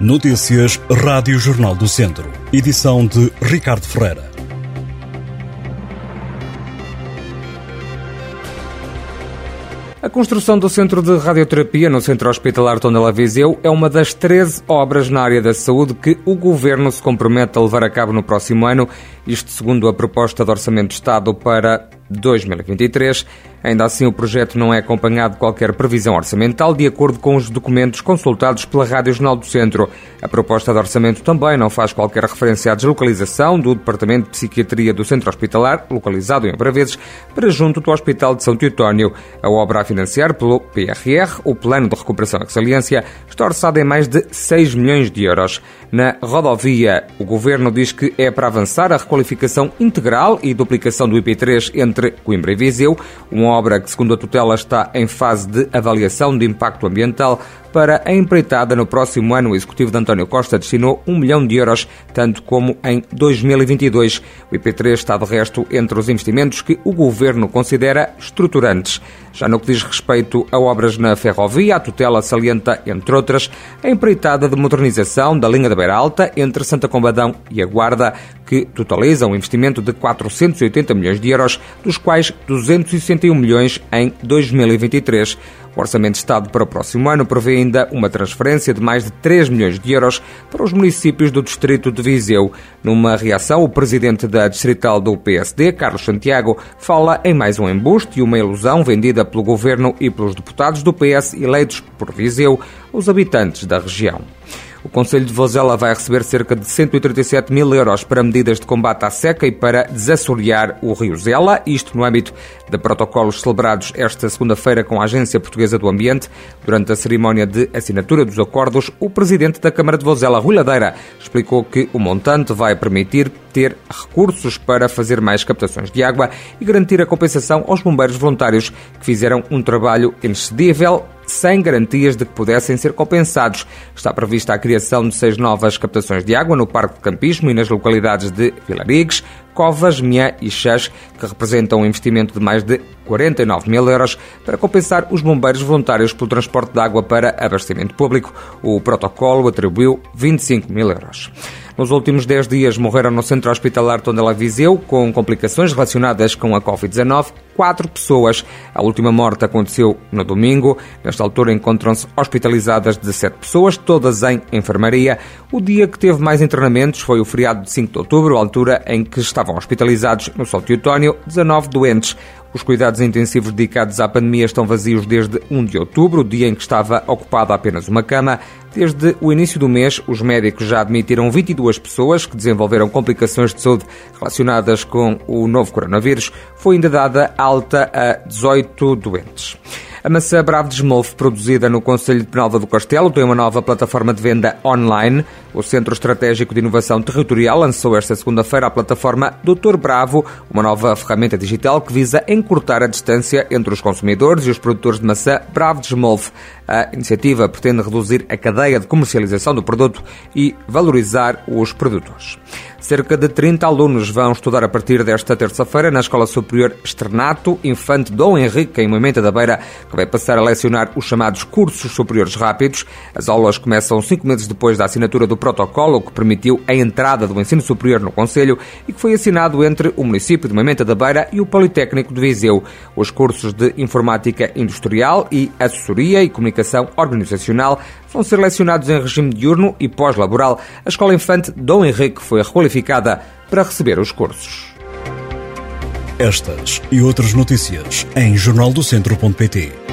Notícias Rádio Jornal do Centro. Edição de Ricardo Ferreira. A construção do Centro de Radioterapia no Centro Hospitalar Tondela Viseu é uma das 13 obras na área da saúde que o Governo se compromete a levar a cabo no próximo ano, isto segundo a proposta de Orçamento de Estado para 2023. Ainda assim, o projeto não é acompanhado de qualquer previsão orçamental, de acordo com os documentos consultados pela Rádio Jornal do Centro. A proposta de orçamento também não faz qualquer referência à deslocalização do Departamento de Psiquiatria do Centro Hospitalar, localizado em Braveses, para junto do Hospital de São Teotónio. A obra a financiar pelo PRR, o Plano de Recuperação e Resiliência, está orçada em mais de 6 milhões de euros. Na rodovia, o Governo diz que é para avançar a requalificação integral e duplicação do IP3 entre Coimbra e Viseu, um uma obra que, segundo a tutela, está em fase de avaliação de impacto ambiental. Para a empreitada, no próximo ano, o executivo de António Costa destinou um milhão de euros, tanto como em 2022. O IP3 está, de resto, entre os investimentos que o governo considera estruturantes. Já no que diz respeito a obras na ferrovia, a tutela salienta, entre outras, a empreitada de modernização da linha da Beira Alta entre Santa Combadão e a Guarda, que totaliza um investimento de 480 milhões de euros, dos quais 261 milhões em 2023. O Orçamento de Estado para o próximo ano prevê ainda uma transferência de mais de 3 milhões de euros para os municípios do distrito de Viseu. Numa reação, o presidente da distrital do PSD, Carlos Santiago, fala em mais um embuste e uma ilusão vendida pelo governo e pelos deputados do PS eleitos por Viseu, os habitantes da região. O Conselho de Vozela vai receber cerca de 137 mil euros para medidas de combate à seca e para desassorear o rio Zela, isto no âmbito de protocolos celebrados esta segunda-feira com a Agência Portuguesa do Ambiente. Durante a cerimónia de assinatura dos acordos, o presidente da Câmara de Vozela, Rui Ladeira, explicou que o montante vai permitir ter recursos para fazer mais captações de água e garantir a compensação aos bombeiros voluntários que fizeram um trabalho inexcedível sem garantias de que pudessem ser compensados. Está prevista a criação de seis novas captações de água no Parque de Campismo e nas localidades de Vilarigues, Covas, Mié e Chás, que representam um investimento de mais de 49 mil euros para compensar os bombeiros voluntários pelo transporte de água para abastecimento público. O protocolo atribuiu 25 mil euros. Nos últimos 10 dias morreram no centro hospitalar Tondela Viseu, com complicações relacionadas com a Covid-19, quatro pessoas. A última morte aconteceu no domingo. Nesta altura encontram-se hospitalizadas 17 pessoas, todas em enfermaria. O dia que teve mais internamentos foi o feriado de 5 de outubro, altura em que estavam hospitalizados no Sol Teotónio 19 doentes. Os cuidados intensivos dedicados à pandemia estão vazios desde 1 de outubro, dia em que estava ocupada apenas uma cama. Desde o início do mês, os médicos já admitiram 22 pessoas que desenvolveram complicações de saúde relacionadas com o novo coronavírus. Foi ainda dada alta a 18 doentes. A maçã Bravo de produzida no Conselho de Penalva do Castelo, tem uma nova plataforma de venda online. O Centro Estratégico de Inovação Territorial lançou esta segunda-feira a plataforma Doutor Bravo, uma nova ferramenta digital que visa encurtar a distância entre os consumidores e os produtores de maçã Bravo de. A iniciativa pretende reduzir a cadeia de comercialização do produto e valorizar os produtores. Cerca de 30 alunos vão estudar a partir desta terça-feira na Escola Superior Externato Infante Dom Henrique, em Moimenta da Beira, que vai passar a lecionar os chamados cursos superiores rápidos. As aulas começam cinco meses depois da assinatura do protocolo que permitiu a entrada do ensino superior no Conselho e que foi assinado entre o município de Moimenta da Beira e o Politécnico de Viseu. Os cursos de Informática Industrial e Assessoria e Comunicação Organizacional vão ser lecionados em regime diurno e pós-laboral. A Escola Infante Dom Henrique foi requalificada para receber os cursos. Estas e outras notícias em jornaldocentro.pt